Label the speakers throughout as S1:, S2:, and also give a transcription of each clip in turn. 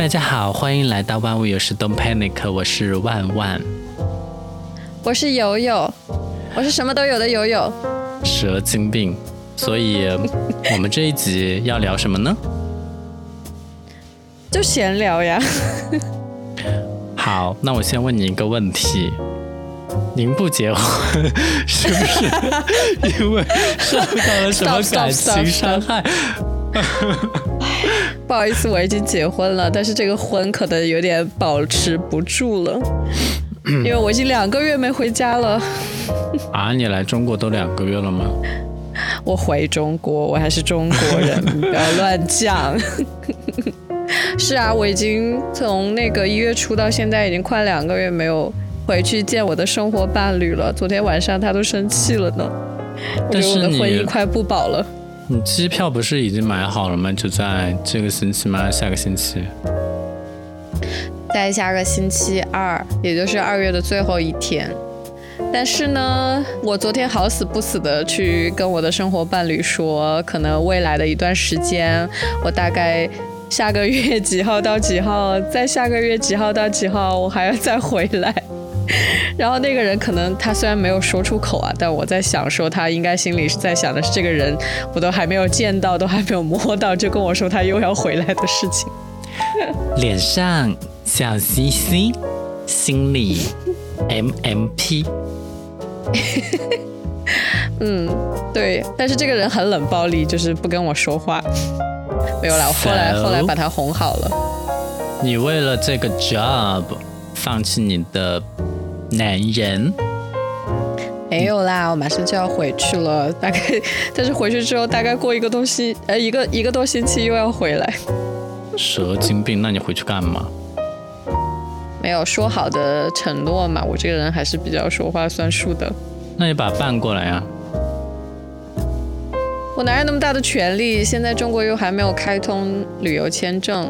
S1: 大家好，欢迎来到万物有时 Don't Panic，我是万万，
S2: 我是友友，我是什么都有的友友，
S1: 蛇精病。所以，我们这一集要聊什么呢？
S2: 就闲聊呀。
S1: 好，那我先问你一个问题：您不结婚 是不是 因为受到了什么感情伤害？
S2: 不好意思，我已经结婚了，但是这个婚可能有点保持不住了，因为我已经两个月没回家了。
S1: 啊，你来中国都两个月了吗？
S2: 我回中国，我还是中国人，不要乱讲。是啊，我已经从那个一月初到现在，已经快两个月没有回去见我的生活伴侣了。昨天晚上他都生气了呢，
S1: 我觉得
S2: 我的婚姻快不保了。
S1: 你机票不是已经买好了吗？就在这个星期吗？下个星期？
S2: 在下个星期二，也就是二月的最后一天。但是呢，我昨天好死不死的去跟我的生活伴侣说，可能未来的一段时间，我大概下个月几号到几号，再下个月几号到几号，我还要再回来。然后那个人可能他虽然没有说出口啊，但我在想说他应该心里是在想的是这个人我都还没有见到，都还没有摸到，就跟我说他又要回来的事情。
S1: 脸上笑嘻嘻，心里 MMP。
S2: 嗯，对，但是这个人很冷暴力，就是不跟我说话。没有啦，我后来后来把他哄好了。
S1: 你为了这个 job 放弃你的男人？
S2: 没有啦，我马上就要回去了，大概但是回去之后大概过一个东西呃一个一个多星期又要回来。
S1: 蛇精病，那你回去干嘛？
S2: 没有说好的承诺嘛，我这个人还是比较说话算数的。
S1: 那你把办过来呀。
S2: 我哪有那么大的权利？现在中国又还没有开通旅游签证，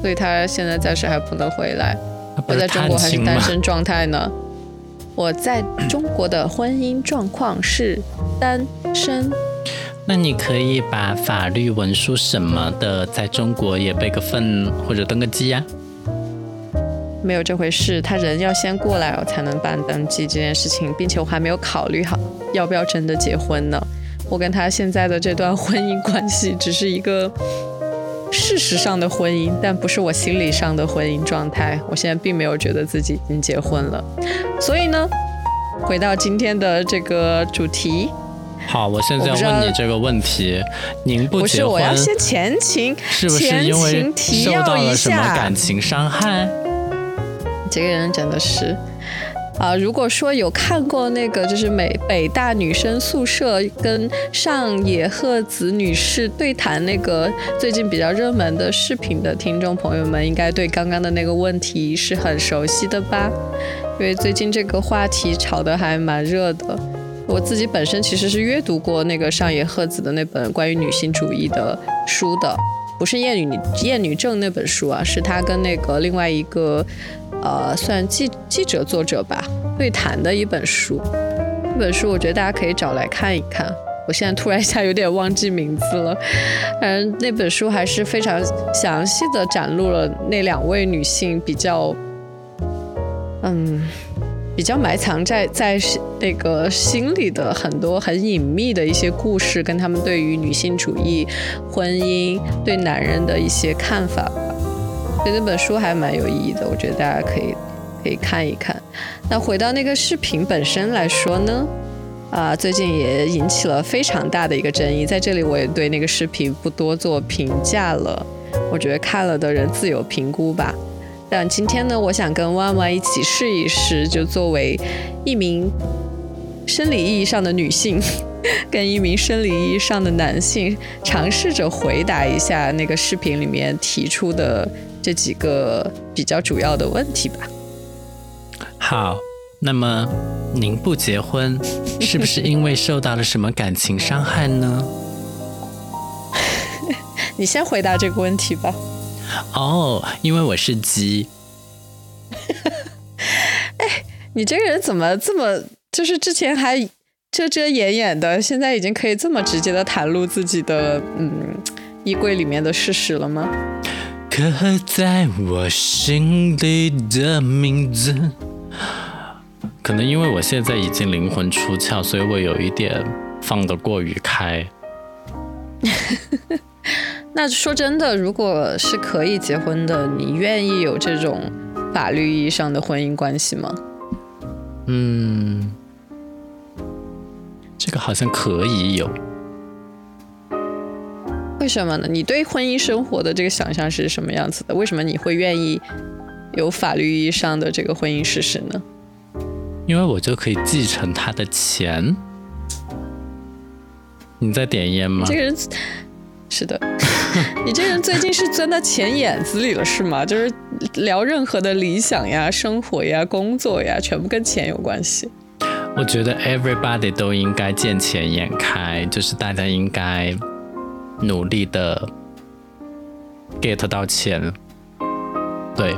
S2: 所以他现在暂时还不能回来。我在中国还是单身状态呢。我在中国的婚姻状况是单身。
S1: 那你可以把法律文书什么的在中国也备个份或者登个记呀。
S2: 没有这回事，他人要先过来，我才能办登记这件事情，并且我还没有考虑好要不要真的结婚呢。我跟他现在的这段婚姻关系只是一个事实上的婚姻，但不是我心理上的婚姻状态。我现在并没有觉得自己已经结婚了，所以呢，回到今天的这个主题。
S1: 好，我现在要问你这个问题：您
S2: 不
S1: 结婚，不是
S2: 我要先前情，
S1: 是不是因为受到了什么感情伤害？
S2: 这个人真的是，啊，如果说有看过那个就是美北大女生宿舍跟上野鹤子女士对谈那个最近比较热门的视频的听众朋友们，应该对刚刚的那个问题是很熟悉的吧？因为最近这个话题炒得还蛮热的。我自己本身其实是阅读过那个上野鹤子的那本关于女性主义的书的，不是《厌女厌女症》那本书啊，是他跟那个另外一个。呃，算记记者作者吧，对谈的一本书。这本书我觉得大家可以找来看一看。我现在突然一下有点忘记名字了，嗯，那本书还是非常详细的展露了那两位女性比较，嗯，比较埋藏在在那个心里的很多很隐秘的一些故事，跟他们对于女性主义、婚姻、对男人的一些看法。所以那本书还蛮有意义的，我觉得大家可以可以看一看。那回到那个视频本身来说呢，啊，最近也引起了非常大的一个争议。在这里我也对那个视频不多做评价了，我觉得看了的人自有评估吧。但今天呢，我想跟万万一起试一试，就作为一名生理意义上的女性，跟一名生理意义上的男性，尝试着回答一下那个视频里面提出的。这几个比较主要的问题吧。
S1: 好，那么您不结婚，是不是因为受到了什么感情伤害呢？
S2: 你先回答这个问题吧。
S1: 哦，因为我是鸡。
S2: 哎，你这个人怎么这么……就是之前还遮遮掩掩的，现在已经可以这么直接的袒露自己的嗯衣柜里面的事实了吗？
S1: 刻在我心底的名字。可能因为我现在已经灵魂出窍，所以我有一点放得过于开。
S2: 那说真的，如果是可以结婚的，你愿意有这种法律意义上的婚姻关系吗？
S1: 嗯，这个好像可以有。
S2: 为什么呢？你对婚姻生活的这个想象是什么样子的？为什么你会愿意有法律意义上的这个婚姻事实呢？
S1: 因为我就可以继承他的钱。你在点烟吗？
S2: 这个人是的，你这个人最近是钻到钱眼子里了是吗？就是聊任何的理想呀、生活呀、工作呀，全部跟钱有关系。
S1: 我觉得 everybody 都应该见钱眼开，就是大家应该努力的 get 到钱。对，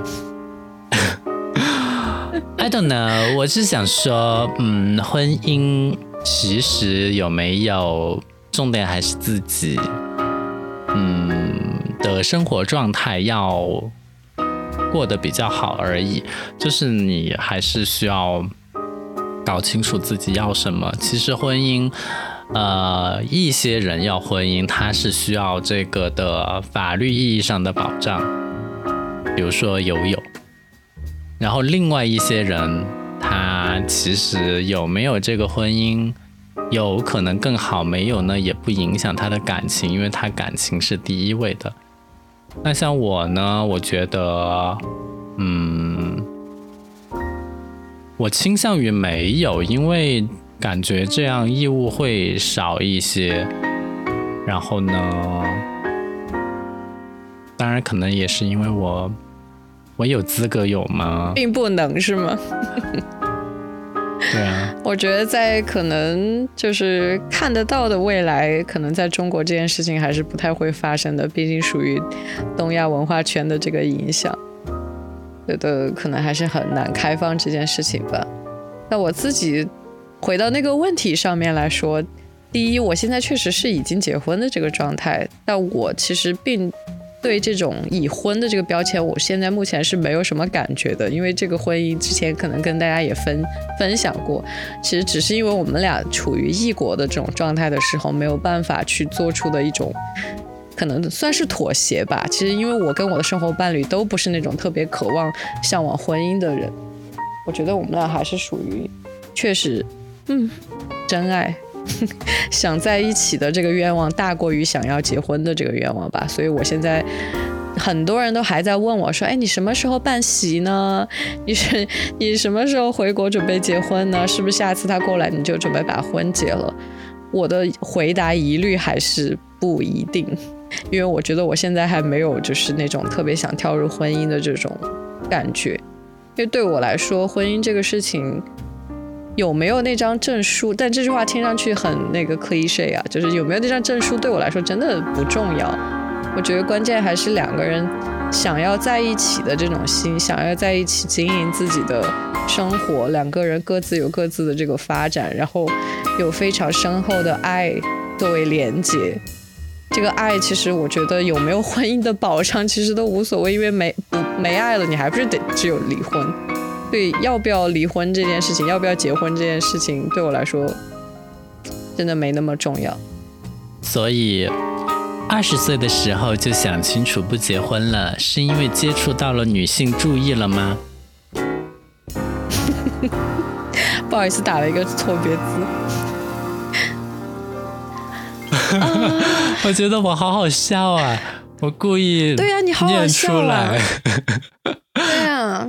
S1: I don't know，我是想说，嗯，婚姻其实有没有重点还是自己，嗯的生活状态要过得比较好而已，就是你还是需要。搞清楚自己要什么。其实婚姻，呃，一些人要婚姻，他是需要这个的法律意义上的保障，比如说游泳。然后另外一些人，他其实有没有这个婚姻，有可能更好；没有呢，也不影响他的感情，因为他感情是第一位的。那像我呢，我觉得，嗯。我倾向于没有，因为感觉这样义务会少一些。然后呢，当然可能也是因为我，我有资格有吗？
S2: 并不能是吗？
S1: 对啊。
S2: 我觉得在可能就是看得到的未来，可能在中国这件事情还是不太会发生的，毕竟属于东亚文化圈的这个影响。觉得可能还是很难开放这件事情吧。那我自己回到那个问题上面来说，第一，我现在确实是已经结婚的这个状态，但我其实并对这种已婚的这个标签，我现在目前是没有什么感觉的。因为这个婚姻之前可能跟大家也分分享过，其实只是因为我们俩处于异国的这种状态的时候，没有办法去做出的一种。可能算是妥协吧。其实，因为我跟我的生活伴侣都不是那种特别渴望、向往婚姻的人，我觉得我们俩还是属于确实，嗯，真爱，想在一起的这个愿望大过于想要结婚的这个愿望吧。所以我现在很多人都还在问我说：“哎，你什么时候办席呢？你是你什么时候回国准备结婚呢？是不是下次他过来你就准备把婚结了？”我的回答一律还是不一定。因为我觉得我现在还没有就是那种特别想跳入婚姻的这种感觉，因为对我来说，婚姻这个事情有没有那张证书，但这句话听上去很那个 cliche 啊，就是有没有那张证书对我来说真的不重要。我觉得关键还是两个人想要在一起的这种心，想要在一起经营自己的生活，两个人各自有各自的这个发展，然后有非常深厚的爱作为连接。这个爱其实，我觉得有没有婚姻的保障，其实都无所谓，因为没不没爱了，你还不是得只有离婚。对，要不要离婚这件事情，要不要结婚这件事情，对我来说真的没那么重要。
S1: 所以，二十岁的时候就想清楚不结婚了，是因为接触到了女性注意了吗？
S2: 不好意思，打了一个错别字。
S1: 我觉得我好好笑啊！我故意
S2: 对呀，你好好笑
S1: 啊！
S2: 对啊，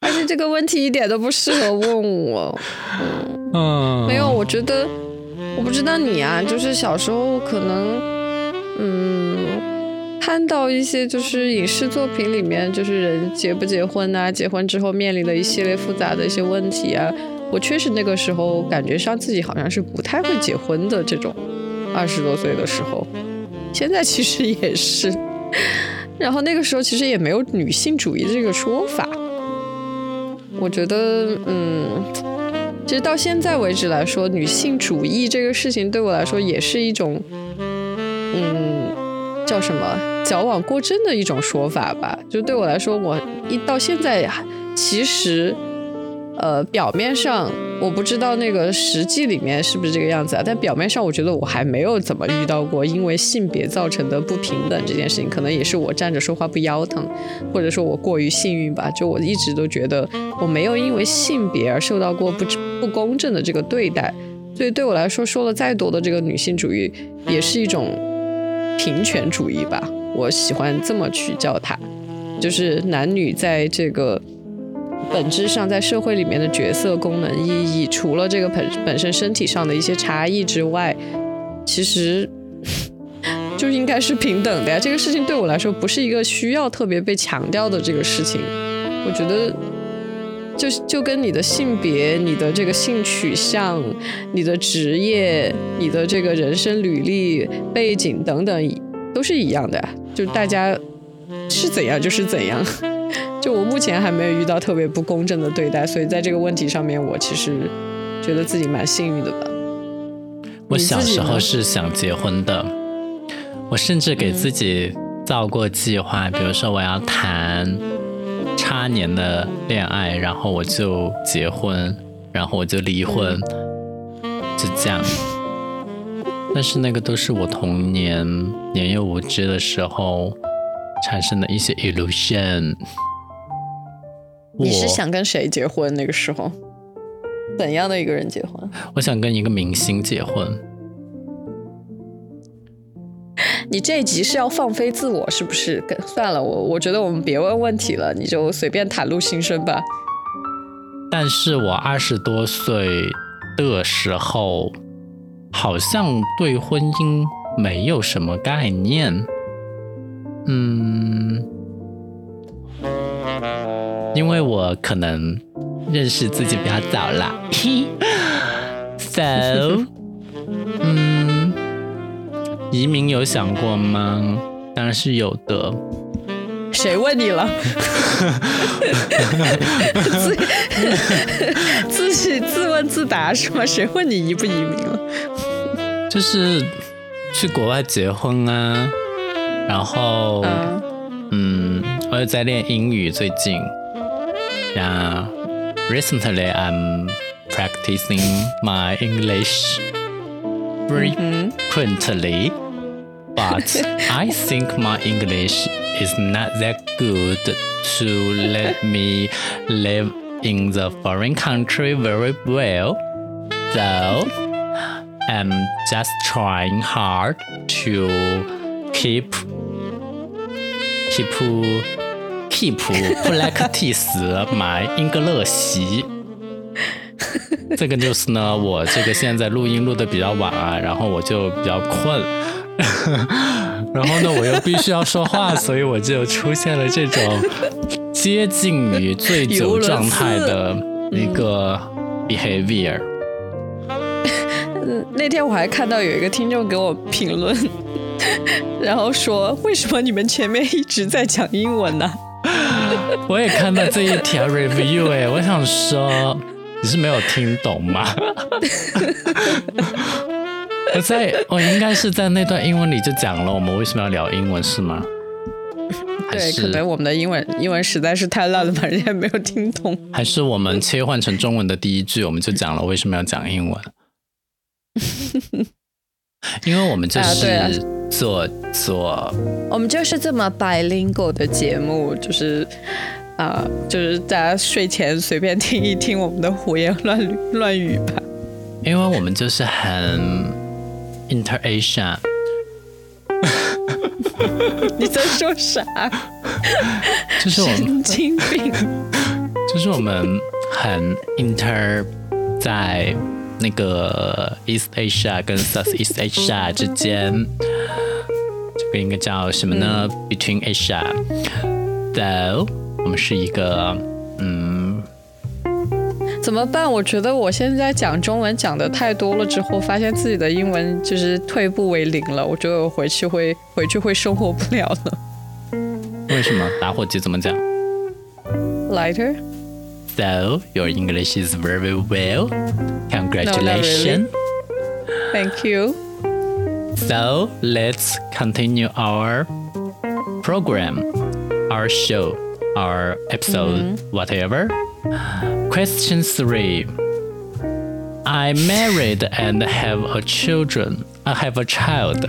S2: 而且这个问题一点都不适合问我。嗯，没有，我觉得我不知道你啊，就是小时候可能嗯看到一些就是影视作品里面，就是人结不结婚啊，结婚之后面临的一系列复杂的一些问题啊，我确实那个时候感觉上自己好像是不太会结婚的这种。二十多岁的时候，现在其实也是，然后那个时候其实也没有女性主义这个说法。我觉得，嗯，其实到现在为止来说，女性主义这个事情对我来说也是一种，嗯，叫什么矫枉过正的一种说法吧。就对我来说，我一到现在其实。呃，表面上我不知道那个实际里面是不是这个样子啊，但表面上我觉得我还没有怎么遇到过因为性别造成的不平等这件事情，可能也是我站着说话不腰疼，或者说我过于幸运吧。就我一直都觉得我没有因为性别而受到过不不公正的这个对待，所以对我来说，说了再多的这个女性主义也是一种平权主义吧。我喜欢这么去叫它，就是男女在这个。本质上，在社会里面的角色、功能、意义，除了这个本本身身体上的一些差异之外，其实就应该是平等的呀。这个事情对我来说不是一个需要特别被强调的这个事情。我觉得，就就跟你的性别、你的这个性取向、你的职业、你的这个人生履历、背景等等，都是一样的。就大家是怎样就是怎样。就我目前还没有遇到特别不公正的对待，所以在这个问题上面，我其实觉得自己蛮幸运的吧。
S1: 我小时候是想结婚的，我甚至给自己造过计划，比如说我要谈差年的恋爱，然后我就结婚，然后我就离婚，就这样。但是那个都是我童年年幼无知的时候产生的一些 illusion。
S2: 你是想跟谁结婚？那个时候，怎样的一个人结婚？
S1: 我想跟一个明星结婚。
S2: 你这一集是要放飞自我是不是？算了，我我觉得我们别问问题了，你就随便袒露心声吧。
S1: 但是我二十多岁的时候，好像对婚姻没有什么概念。嗯。因为我可能认识自己比较早啦，so，嗯，移民有想过吗？当然是有的。
S2: 谁问你了？自 自己自问自答是吗？谁问你移不移民了？
S1: 就是去国外结婚啊，然后，嗯，我也在练英语，最近。Yeah, recently I'm practicing my English frequently, but I think my English is not that good to let me live in the foreign country very well. So I'm just trying hard to keep keep keep practice my English。这个就是呢，我这个现在录音录的比较晚啊，然后我就比较困，然后呢我又必须要说话，所以我就出现了这种接近于醉酒状态的一个 behavior。
S2: 那天我还看到有一个听众给我评论，然后说为什么你们前面一直在讲英文呢？
S1: 我也看到这一条 review 哎，我想说你是没有听懂吗？我在我应该是在那段英文里就讲了我们为什么要聊英文是吗？
S2: 对，可能我们的英文英文实在是太烂了，吧人家没有听懂。
S1: 还是我们切换成中文的第一句，我们就讲了为什么要讲英文？因为我们这是做做，
S2: 我们就是这么 bilingual 的节目，就是啊，就是大家睡前随便听一听我们的胡言乱语乱语吧。
S1: 因为我们就是很 interasia。
S2: 你在说啥？
S1: 就是我们
S2: 神经病。
S1: 就是我们很 inter 在。那个 East Asia 跟 South East Asia 之间，这个应该叫什么呢？Between Asia，though 我们是一个，嗯，
S2: 怎么办？我觉得我现在讲中文讲的太多了，之后发现自己的英文就是退步为零了。我觉得我回去会回去会生活不了了。
S1: 为什么？打火机怎么讲
S2: ？Lighter。
S1: So your English is very well. Congratulations.
S2: No, really. Thank you.
S1: So let's continue our program, our show, our episode, whatever. Question three. I married and have a children. I have a child.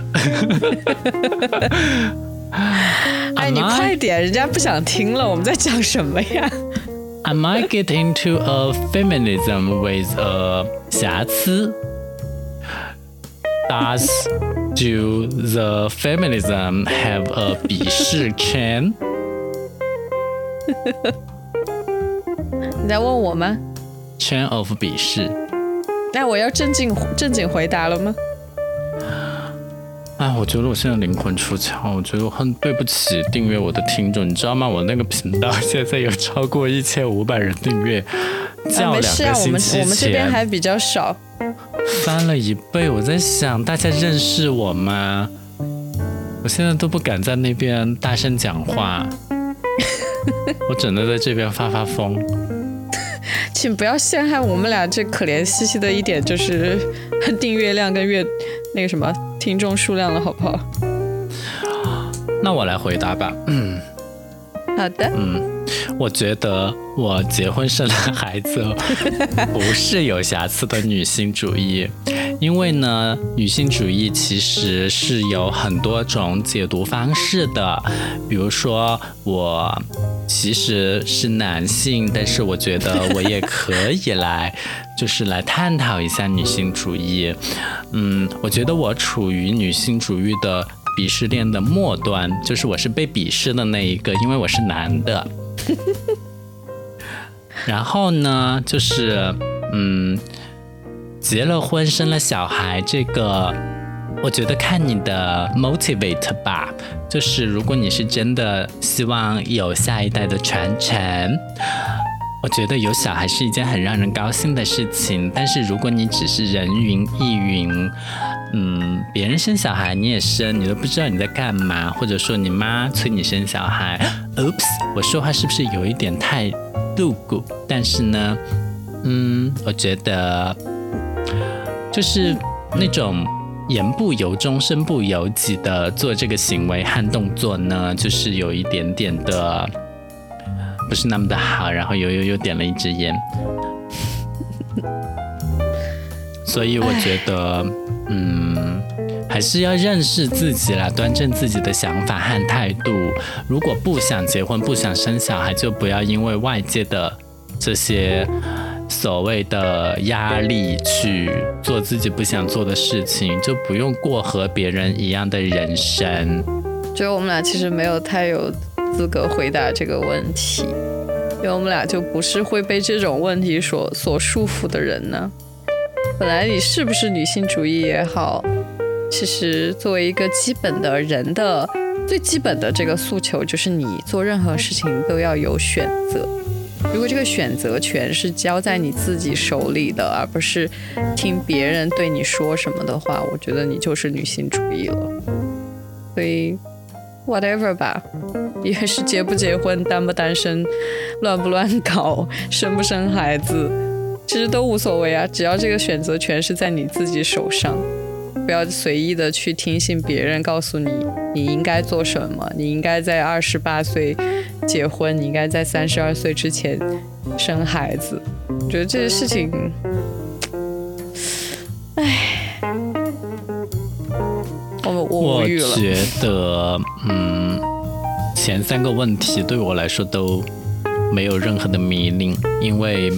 S2: 哎，你
S1: Am I-
S2: 快点，人家不想听了，我们在讲什么呀？
S1: Am I getting into a feminism with a 瑕疵？Does do the feminism have a 鄙视圈？
S2: 你在问我吗？
S1: 圈 of 鄙视。
S2: 那我要正经正经回答了吗？
S1: 哎，我觉得我现在灵魂出窍，我觉得我很对不起订阅我的听众，你知道吗？我那个频道现在有超过一千五百人订阅，
S2: 啊，
S1: 较两
S2: 没事啊，我们我们这边还比较少。
S1: 翻了一倍。我在想，大家认识我吗？我现在都不敢在那边大声讲话，我只能在这边发发疯。
S2: 请不要陷害我们俩这可怜兮兮的一点，就是订阅量跟月那个什么听众数量了，好不好？
S1: 那我来回答吧。嗯
S2: 好的，
S1: 嗯，我觉得我结婚生了孩子 不是有瑕疵的女性主义，因为呢，女性主义其实是有很多种解读方式的。比如说，我其实是男性，但是我觉得我也可以来，就是来探讨一下女性主义。嗯，我觉得我处于女性主义的鄙视链的末端，就是我是被鄙视的那一个，因为我是男的。然后呢，就是嗯，结了婚生了小孩，这个我觉得看你的 motivate 吧。就是如果你是真的希望有下一代的传承，我觉得有小孩是一件很让人高兴的事情。但是如果你只是人云亦云，嗯，别人生小孩你也生，你都不知道你在干嘛，或者说你妈催你生小孩，Oops，我说话是不是有一点太露骨？但是呢，嗯，我觉得就是那种言不由衷、身不由己的做这个行为和动作呢，就是有一点点的不是那么的好，然后又又又点了一支烟，所以我觉得，嗯，还是要认识自己啦，端正自己的想法和态度。如果不想结婚、不想生小孩，就不要因为外界的这些所谓的压力去做自己不想做的事情，就不用过和别人一样的人生。
S2: 觉得我们俩其实没有太有资格回答这个问题，因为我们俩就不是会被这种问题所所束缚的人呢。本来你是不是女性主义也好，其实作为一个基本的人的最基本的这个诉求，就是你做任何事情都要有选择。如果这个选择权是交在你自己手里的，而不是听别人对你说什么的话，我觉得你就是女性主义了。所以，whatever 吧，也是结不结婚、单不单身、乱不乱搞、生不生孩子，其实都无所谓啊，只要这个选择权是在你自己手上，不要随意的去听信别人告诉你你应该做什么，你应该在二十八岁结婚，你应该在三十二岁之前生孩子。我觉得这些事情，唉，我我无语了。
S1: 觉得，嗯，前三个问题对我来说都没有任何的迷令，因为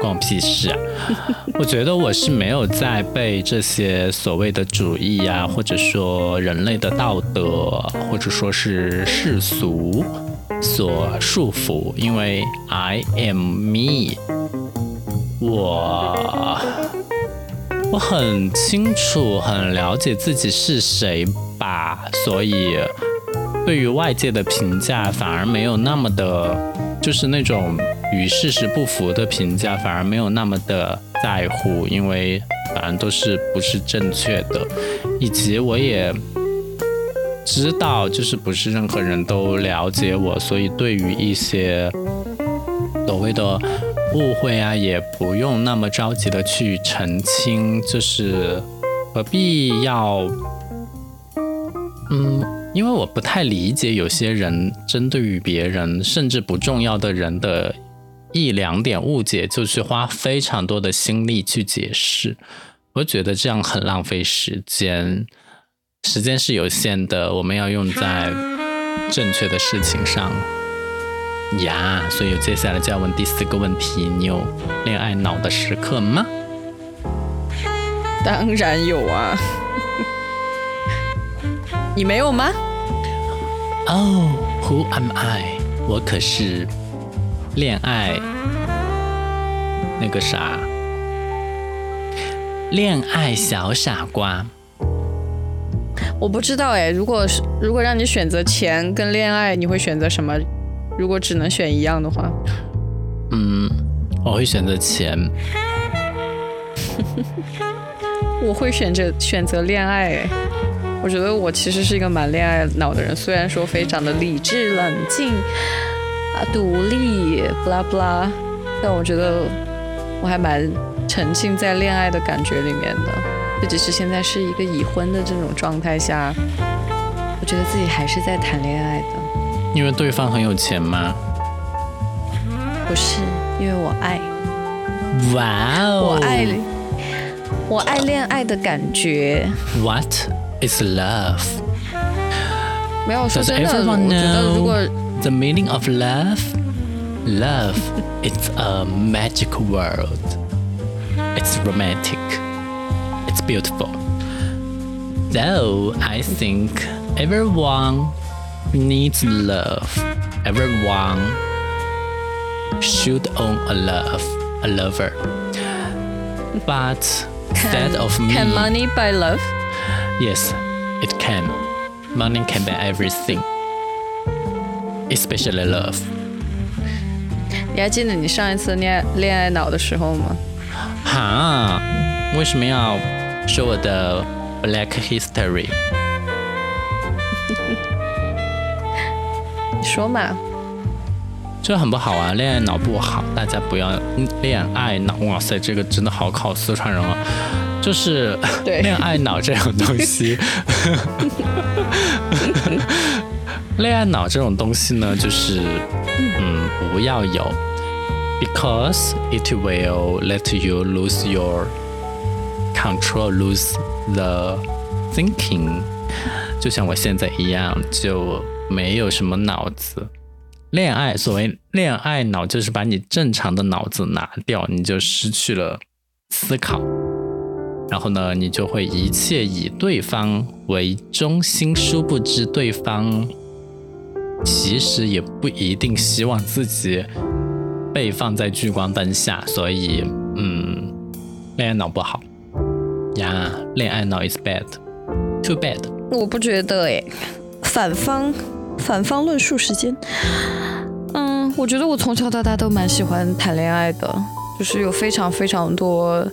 S1: 关我屁事啊！我觉得我是没有在被这些所谓的主义啊、或者说人类的道德，或者说是世俗所束缚，因为 I am me，我。我很清楚、很了解自己是谁吧，所以对于外界的评价反而没有那么的，就是那种与事实不符的评价，反而没有那么的在乎，因为反正都是不是正确的，以及我也知道，就是不是任何人都了解我，所以对于一些所谓的误会啊，也不用那么着急的去澄清，就是何必要嗯，因为我不太理解有些人针对于别人甚至不重要的人的一两点误解，就去花非常多的心力去解释，我觉得这样很浪费时间。时间是有限的，我们要用在正确的事情上呀。所以接下来就要问第四个问题：你有恋爱脑的时刻吗？
S2: 当然有啊。你没有吗
S1: ？Oh, who am I？我可是恋爱那个啥，恋爱小傻瓜。
S2: 我不知道哎，如果是如果让你选择钱跟恋爱，你会选择什么？如果只能选一样的话，
S1: 嗯，我会选择钱。
S2: 我会选择选择恋爱哎。我觉得我其实是一个蛮恋爱脑的人，虽然说非常的理智、冷静啊、独立，不拉不拉，但我觉得我还蛮沉浸在恋爱的感觉里面的。就即使现在是一个已婚的这种状态下，我觉得自己还是在谈恋爱的。
S1: 因为对方很有钱吗？
S2: 不是，因为我爱。
S1: 哇哦！
S2: 我爱，我爱恋爱的感觉。
S1: What？It's love.
S2: 没有说真的，我觉得如果
S1: the meaning of love, love, it's a magic world. It's romantic. It's beautiful. Though I think everyone needs love. Everyone should own a love, a lover. But instead of me,
S2: can money buy love?
S1: Yes, it can. Money can buy everything, especially love.
S2: 你还记得你上一次恋恋爱脑的时候吗？
S1: 哈，为什么要说我的 Black History？
S2: 你说嘛？
S1: 这很不好啊，恋爱脑不好，大家不要恋爱脑。哇塞，这个真的好考四川人啊！就是恋爱脑这种东西，恋爱脑这种东西呢，就是嗯，不要有，because it will let you lose your control, lose the thinking。就像我现在一样，就没有什么脑子。恋爱，所谓恋爱脑，就是把你正常的脑子拿掉，你就失去了思考。然后呢，你就会一切以对方为中心，殊不知对方其实也不一定希望自己被放在聚光灯下，所以，嗯，恋爱脑不好呀，恋爱脑 is bad，too bad。
S2: 我不觉得诶，反方反方论述时间，嗯，我觉得我从小到大都蛮喜欢谈恋爱的，就是有非常非常多。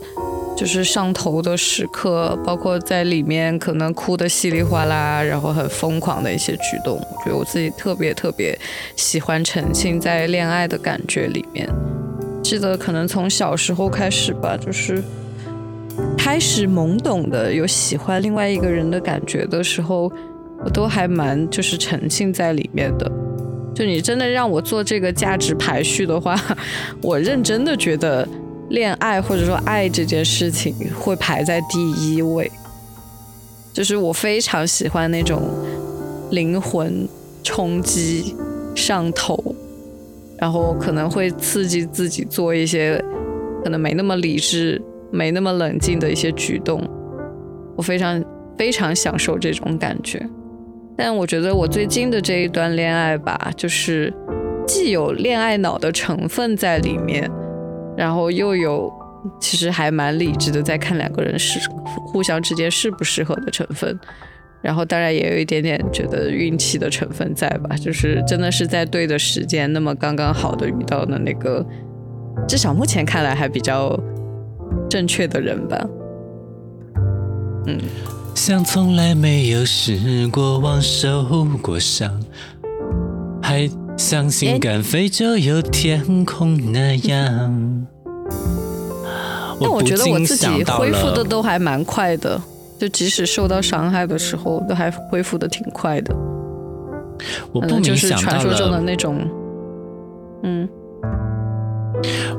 S2: 就是上头的时刻，包括在里面可能哭得稀里哗啦，然后很疯狂的一些举动，我觉得我自己特别特别喜欢沉浸在恋爱的感觉里面。记得可能从小时候开始吧，就是开始懵懂的有喜欢另外一个人的感觉的时候，我都还蛮就是沉浸在里面的。就你真的让我做这个价值排序的话，我认真的觉得。恋爱或者说爱这件事情会排在第一位，就是我非常喜欢那种灵魂冲击、上头，然后可能会刺激自己做一些可能没那么理智、没那么冷静的一些举动，我非常非常享受这种感觉。但我觉得我最近的这一段恋爱吧，就是既有恋爱脑的成分在里面。然后又有，其实还蛮理智的，在看两个人是互相之间适不适合的成分。然后当然也有一点点觉得运气的成分在吧，就是真的是在对的时间，那么刚刚好的遇到的那个，至少目前看来还比较正确的人吧。
S1: 嗯，像从来没有试过往受过伤，还。像心敢飞就有天空那样。
S2: 但我觉得我自己恢复的都还蛮快的。就即使受到伤害的时候，都还恢复的挺快的。
S1: 我不禁
S2: 就是传说中的，那种，嗯，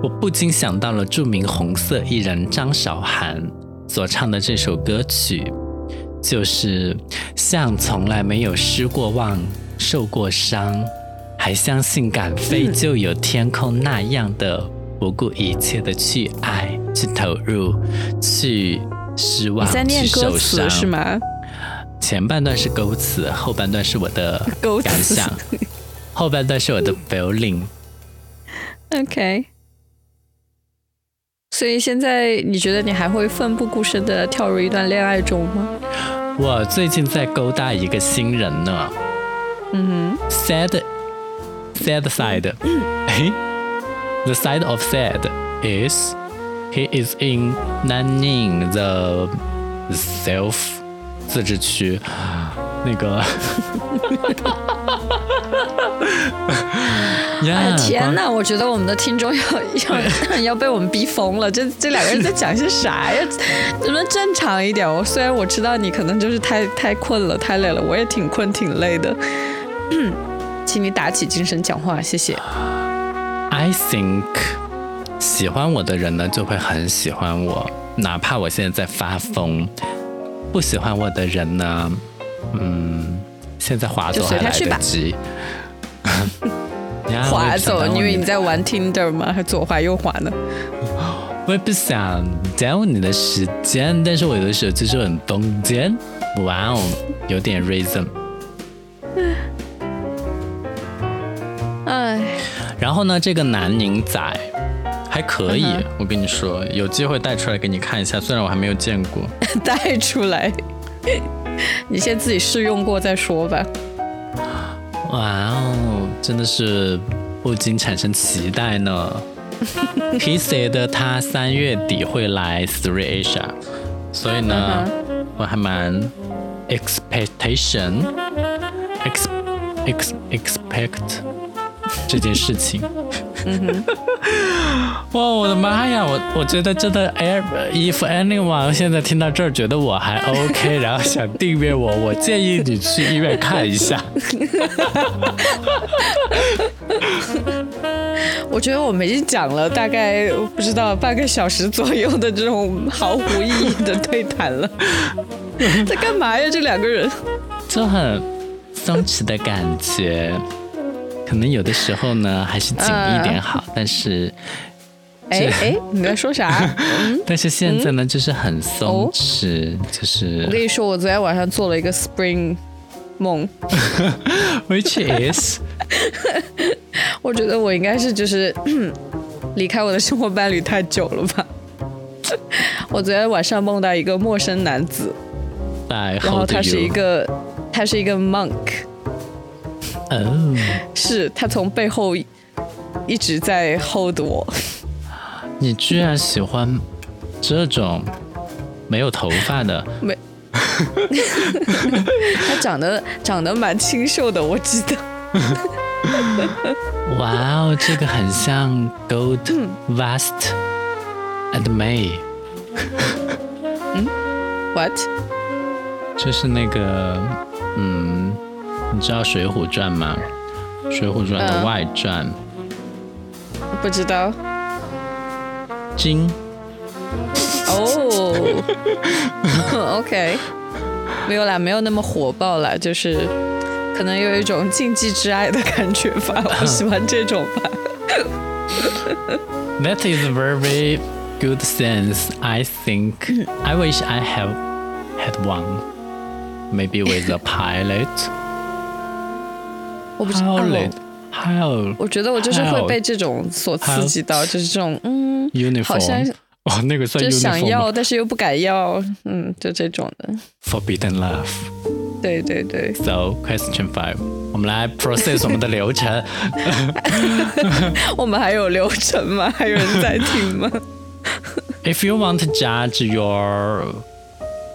S1: 我不禁想到了著名红色艺人张韶涵所唱的这首歌曲，就是像从来没有失过望、受过伤，还相信敢飞就有天空那样的不顾一切的去爱、去投入、去失望、
S2: 你在念歌
S1: 去受伤，
S2: 词是？吗？
S1: 前半段是歌词，后半段是我的感想，后半段是我的 feeling。
S2: OK。所以现在你觉得你还会奋不顾身的跳入一段恋爱中吗？
S1: 我最近在勾搭一个新人呢
S2: 嗯哼
S1: ，sad sad side，哎，the side of sad is he is in Nanning the self 自治区，那个。
S2: 哼，
S1: 呀
S2: 哎天
S1: 光
S2: 哪！我觉得我们的听众要要 要被我们逼疯了。这这两个人在讲些啥呀？能不能正常一点？我虽然我知道你可能就是太太困了、太累了，我也挺困挺累的。请你打起精神讲话，谢谢。
S1: I think 喜欢我的人呢，就会很喜欢我，哪怕我现在在发疯；不喜欢我的人呢，嗯，现在划走还来得及。呀
S2: 滑走，因为你。
S1: 我也不想耽误
S2: 在玩 Tinder 吗？还左滑右滑呢？
S1: 我也不想耽误你的时间，但是我有的时候就是很疯癫。哇哦，有点 rhythm。然后呢，这个南宁仔还可以，
S2: 嗯
S1: 我跟你说，有机会带出来给你看一下，虽然我还没有见过。
S2: 带出来，你先自己试用过再说吧。
S1: 哇哦，真的是不禁产生期待呢。He said 他三月底会来 Three Asia，所以呢
S2: 嗯
S1: 我还蛮 expectation ex ex expect 这件事情。哇，我的妈呀！我我觉得真的，air if anyone 现在听到这儿觉得我还 OK，然后想订阅我，我建议你去医院看一下。
S2: 我觉得我们已经讲了大概不知道半个小时左右的这种毫无意义的对谈了，在干嘛呀？这两个人？
S1: 就很松弛的感觉。可能有的时候呢，还是紧一点好，但是
S2: 哎哎，你在说啥？
S1: 但是现在呢，就是很松弛，就是我
S2: 跟你说，我昨天晚上做了一个 spring 梦，
S1: which is
S2: 我觉得我应该是就是 离开我的生活伴侣太久了吧。我昨天晚上梦到一个陌生男子，
S1: 在
S2: 然后他是一。个他是一个 monk，
S1: 哦，
S2: 是他从背后一直在 hold 我。
S1: 你居然喜欢这种没有头发的？
S2: 没，他长得长得蛮清秀的，我记得。
S1: 哇哦，这个很像 Gold
S2: 嗯
S1: Vast and May，嗯
S2: What？
S1: 就是那个嗯，你知道《水浒传》吗？《水浒传》的
S2: 嗯
S1: 外传。
S2: 不知道。
S1: 金
S2: 哦、OK，没有啦，没有那么火爆啦，就是可能有一种禁忌之爱的感觉吧，我喜欢这种吧。
S1: That is very good sense. I think I wish I have had one. Maybe with a pilot.
S2: 我不知道，
S1: Pilot. How
S2: 我觉得我就是会被这种所刺激到，就是这种嗯，好像
S1: uniform? 哦，那个算
S2: 就想
S1: uniform 吗
S2: 要，但是又不敢要，嗯，就这种的。
S1: Forbidden love.
S2: 对对对，
S1: So question five，我们来 process 我们的流程。
S2: 我们还有流程吗？还有人在听吗？
S1: If you want to judge your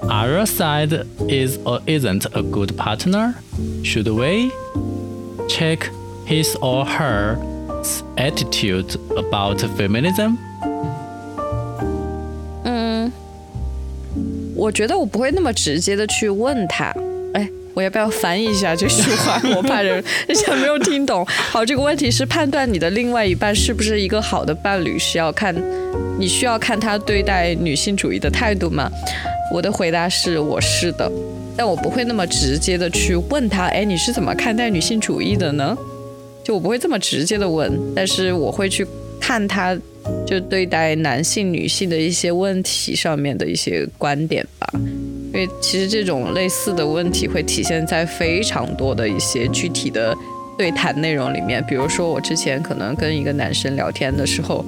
S1: other side is or isn't a good partner, should we Check his or her attitude about feminism?
S2: 嗯我觉得我不会那么直接的去问他，哎，我要不要翻译一下这句话？我怕人人家没有听懂。好，这个问题是判断你的另外一半是不是一个好的伴侣，是要看你需要看他对待女性主义的态度吗？我的回答是我是的，但我不会那么直接的去问他，哎，你是怎么看待女性主义的呢？就我不会这么直接的问，但是我会去看他。就对待男性、女性的一些问题上面的一些观点吧，因为其实这种类似的问题会体现在非常多的一些具体的对谈内容里面。比如说，我之前可能跟一个男生聊天的时候。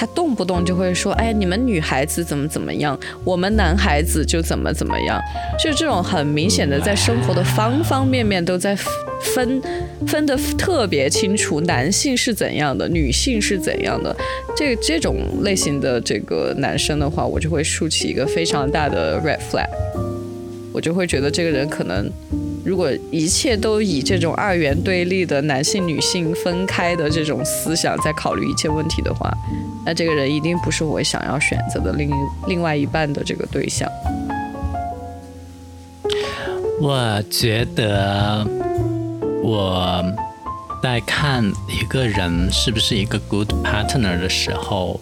S2: 他动不动就会说：“哎，你们女孩子怎么怎么样，我们男孩子就怎么怎么样。”就这种很明显的，在生活的方方面面都在分分得特别清楚，男性是怎样的，女性是怎样的。这这种类型的这个男生的话，我就会竖起一个非常大的 red flag，我就会觉得这个人可能。如果一切都以这种二元对立的男性女性分开的这种思想在考虑一切问题的话，那这个人一定不是我想要选择的另另外一半的这个对象。
S1: 我觉得我在看一个人是不是一个 good partner 的时候。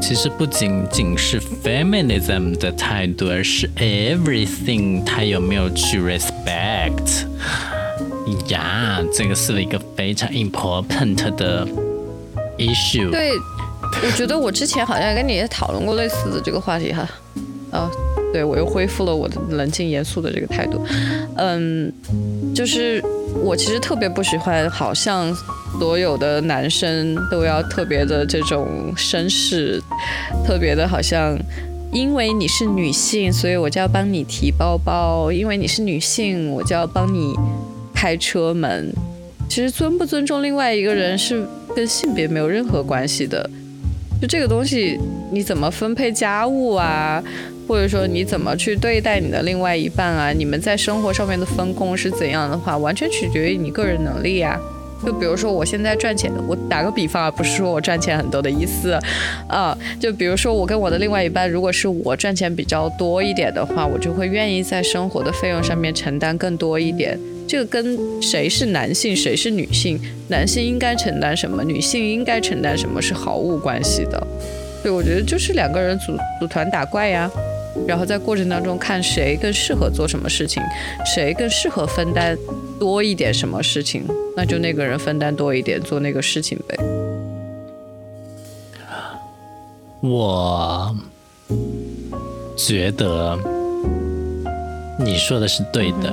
S1: 其实不仅仅是 feminism 的态度，而是 everything 他有没有去 respect 呀？这个是一个非常 important 的 issue。
S2: 对，我觉得我之前好像跟你也讨论过类似的这个话题哈。哦，对我又恢复了我的冷静严肃的这个态度。嗯，就是我其实特别不喜欢，好像。所有的男生都要特别的这种绅士，特别的好像，因为你是女性，所以我就要帮你提包包；因为你是女性，我就要帮你开车门。其实尊不尊重另外一个人是跟性别没有任何关系的。就这个东西，你怎么分配家务啊，或者说你怎么去对待你的另外一半啊，你们在生活上面的分工是怎样的话，完全取决于你个人能力呀。就比如说，我现在赚钱，我打个比方啊，不是说我赚钱很多的意思，啊，就比如说我跟我的另外一半，如果是我赚钱比较多一点的话，我就会愿意在生活的费用上面承担更多一点。这个跟谁是男性，谁是女性，男性应该承担什么，女性应该承担什么是毫无关系的。对，我觉得就是两个人组组团打怪呀。然后在过程当中看谁更适合做什么事情，谁更适合分担多一点什么事情，那就那个人分担多一点做那个事情呗。
S1: 我觉得你说的是对的，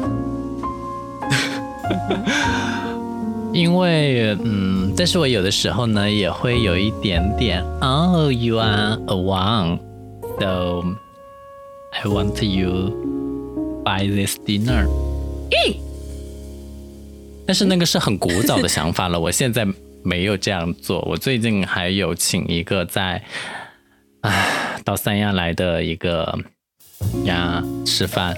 S1: 因为嗯，但是我有的时候呢也会有一点点，Oh you are a one，so。I want you buy this dinner。咦？但是那个是很古早的想法了，我现在没有这样做。我最近还有请一个在啊到三亚来的一个呀吃饭，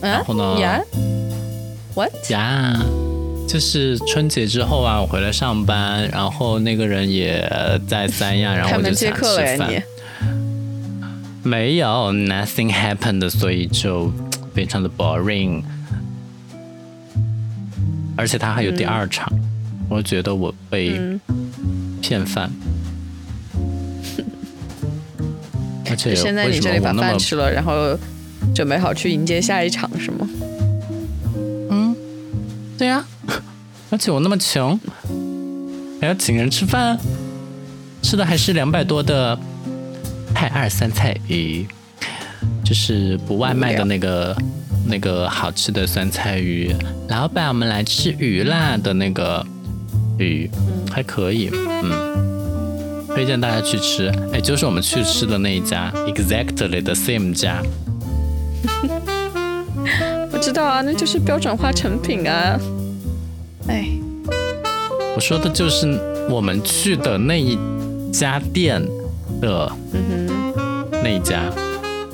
S1: 然后呢
S2: 呀？What？
S1: 呀，就是春节之后啊，我回来上班，然后那个人也在三亚，然后我就想吃饭。没有，nothing happened，所以就非常的 boring，而且他还有第二场，我觉得我被骗饭，而且
S2: 现在你这里把饭吃了，然后准备好去迎接下一场是吗？
S1: 嗯，对呀，而且我那么穷，还要请人吃饭，吃的还是两百多的。泰二酸菜鱼，就是不外卖的那个那个好吃的酸菜鱼。老板，我们来吃鱼啦的那个鱼，还可以，嗯，推荐大家去吃。哎，就是我们去吃的那一家，exactly the same 家。
S2: 我知道啊，那就是标准化成品啊。哎，
S1: 我说的就是我们去的那一家店。的那一家，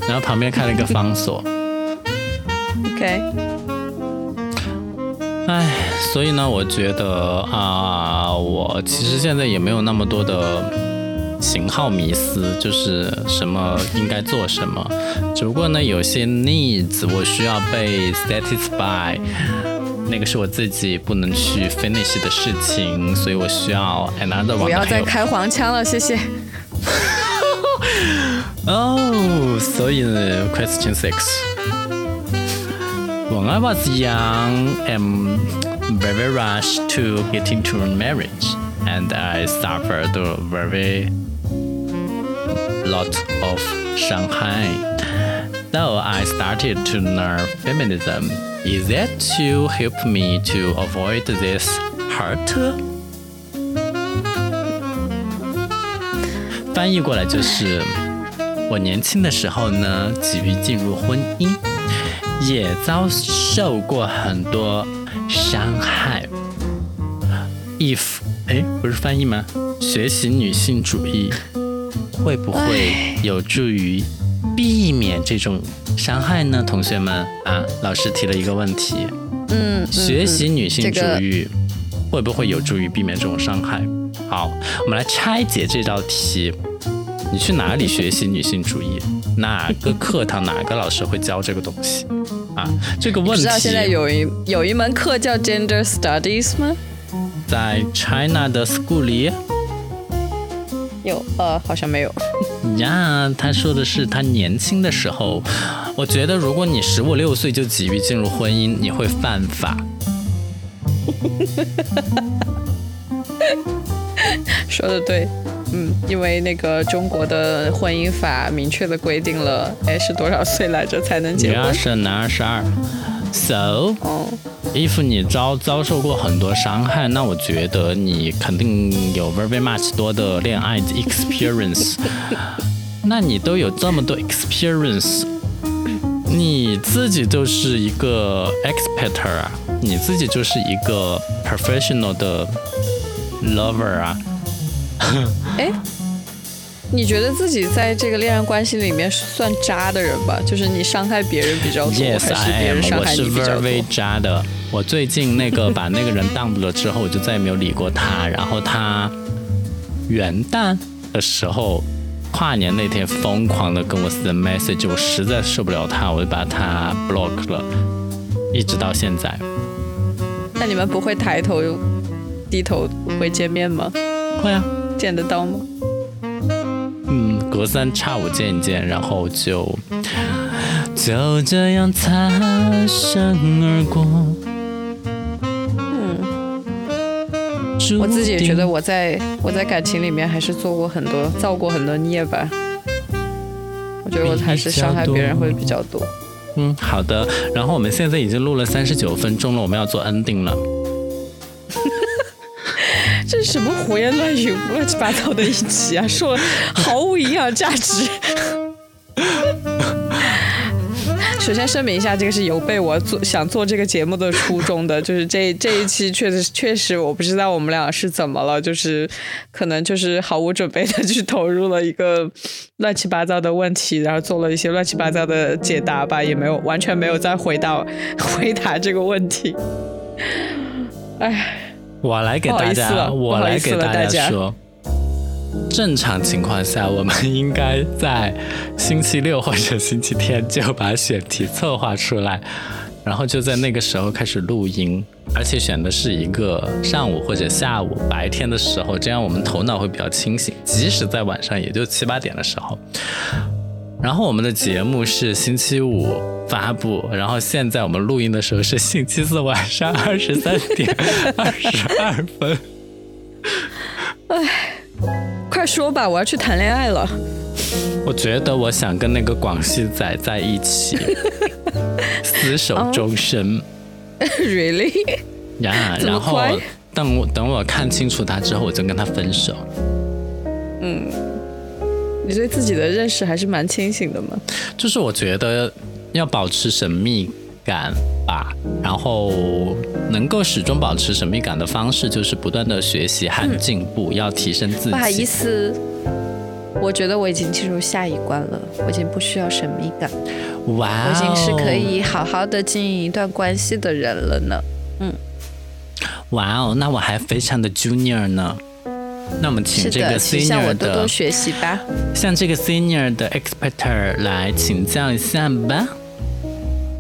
S1: 然后旁边开了一个方所。
S2: OK。
S1: 哎，所以呢，我觉得啊，我其实现在也没有那么多的型号迷思，就是什么应该做什么。只不过呢，有些 needs 我需要被 satisfy，那个是我自己不能去 finish 的事情，所以我需要 another one。
S2: 不要再开黄腔了，谢谢。
S1: 哦，所以呢，question six。When I was young, I'm very rushed to get into marriage, and I suffered a very lot of Shanghai. So I started to learn feminism. Is that to help me to avoid this hurt? 翻译过来就是， 我年轻的时候呢，急于进入婚姻。也遭受过很多伤害。if 哎，不是翻译吗？学习女性主义会不会有助于避免这种伤害呢？同学们啊，老师提了一个问题。
S2: 嗯，
S1: 学习女性主义会不会有助于避免这种伤害？好，我们来拆解这道题。你去哪里学习女性主义？哪个课堂哪个老师会教这个东西？啊，这个问题。
S2: 知道现在有一有一门课叫 Gender Studies 吗？
S1: 在 China 的 school 里。
S2: 有，呃，好像没有。
S1: 呀，他说的是他年轻的时候。我觉得如果你十五六岁就急于进入婚姻，你会犯法。
S2: 说的对。嗯，因为那个中国的婚姻法明确的规定了，哎，是多少岁来着才能结婚？
S1: 女二十，男二十二。So，if 你遭遭受过很多伤害，那我觉得你肯定有 very much 多的恋爱 experience。那你都有这么多 experience，你自己就是一个 expert 啊，你自己就是一个 professional 的 lover 啊。
S2: 哎，你觉得自己在这个恋爱关系里面算渣的人吧？就是你伤害别人比较多，还是别人伤害你比较多？
S1: 我是 very 渣的。我最近那个把那个人 dump 了之后，我就再也没有理过他。然后他元旦的时候，跨年那天疯狂的跟我 send message，我实在受不了他，我就把他 block 了，一直到现在。
S2: 那你们不会抬头低头会见面吗？
S1: 会啊。
S2: 见得到吗？
S1: 嗯，隔三差五见一见，然后就就这样擦身而过。
S2: 嗯，我自己也觉得我在我在感情里面还是做过很多造过很多孽吧。我觉得我还是伤害别人会比较多。
S1: 嗯，好的。然后我们现在已经录了三十九分钟了，我们要做 ending 了。
S2: 什么胡言乱语、乱七八糟的一集啊！说毫无营养价值。首先声明一下，这个是有被我做想做这个节目的初衷的，就是这这一期确实确实我不知道我们俩是怎么了，就是可能就是毫无准备的去投入了一个乱七八糟的问题，然后做了一些乱七八糟的解答吧，也没有完全没有再回答回答这个问题。哎。
S1: 我来给大家，我来给大家说，正常情况下，我们应该在星期六或者星期天就把选题策划出来，然后就在那个时候开始录音，而且选的是一个上午或者下午白天的时候，这样我们头脑会比较清醒，即使在晚上也就七八点的时候。然后我们的节目是星期五发布，然后现在我们录音的时候是星期四晚上二十三点二十二分。
S2: 哎，快说吧，我要去谈恋爱了。
S1: 我觉得我想跟那个广西仔在一起，厮守终身。
S2: Really？
S1: 呀，然后等我等我看清楚他之后，我就跟他分手。
S2: 嗯。你对自己的认识还是蛮清醒的嘛？
S1: 就是我觉得要保持神秘感吧，然后能够始终保持神秘感的方式就是不断的学习和进步，要提升自己。
S2: 不好意思，我觉得我已经进入下一关了，我已经不需要神秘感。
S1: 哇，
S2: 我已经是可以好好的经营一段关系的人了呢。嗯，
S1: 哇哦，那我还非常的 junior 呢。那我们请这个
S2: 的，向我
S1: senior
S2: 多多
S1: 的，
S2: 学习吧。
S1: 向这个 senior 的 expert 来请教一下吧。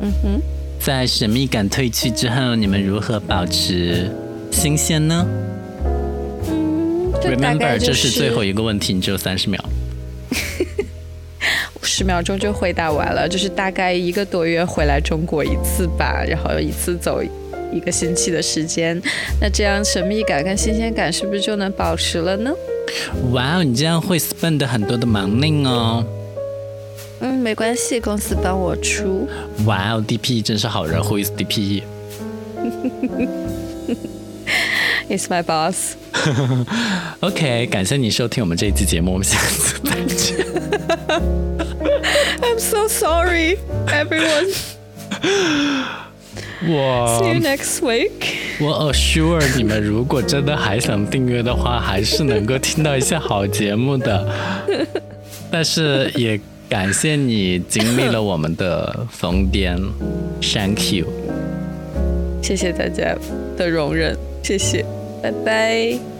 S2: 嗯哼，
S1: 在神秘感褪去之后，你们如何保持新鲜呢
S2: 就大概
S1: ？Remember，这是最后一个问题，你只有三十秒。
S2: 十秒钟就回答完了，就是大概一个多月回来中国一次吧，然后一次走一个星期的时间，那这样神秘感跟新鲜感是不是就能保持了呢？
S1: 哇哦，你这样会 spend 很多的 money 哦。
S2: 嗯，没关系，公司帮我出。
S1: 哇哦，DP 真是好人，Who is
S2: DP？It's my boss。
S1: OK，感谢你收听我们这一期节目，我们下次再见。
S2: I'm so sorry, everyone. See you
S1: 我
S2: next week.
S1: 我 assure 你们，如果真的还想订阅的话，还是能够听到一些好节目的。但是也感谢你经历了我们的疯癫，Thank you。
S2: 谢谢大家的容忍，谢谢，拜拜。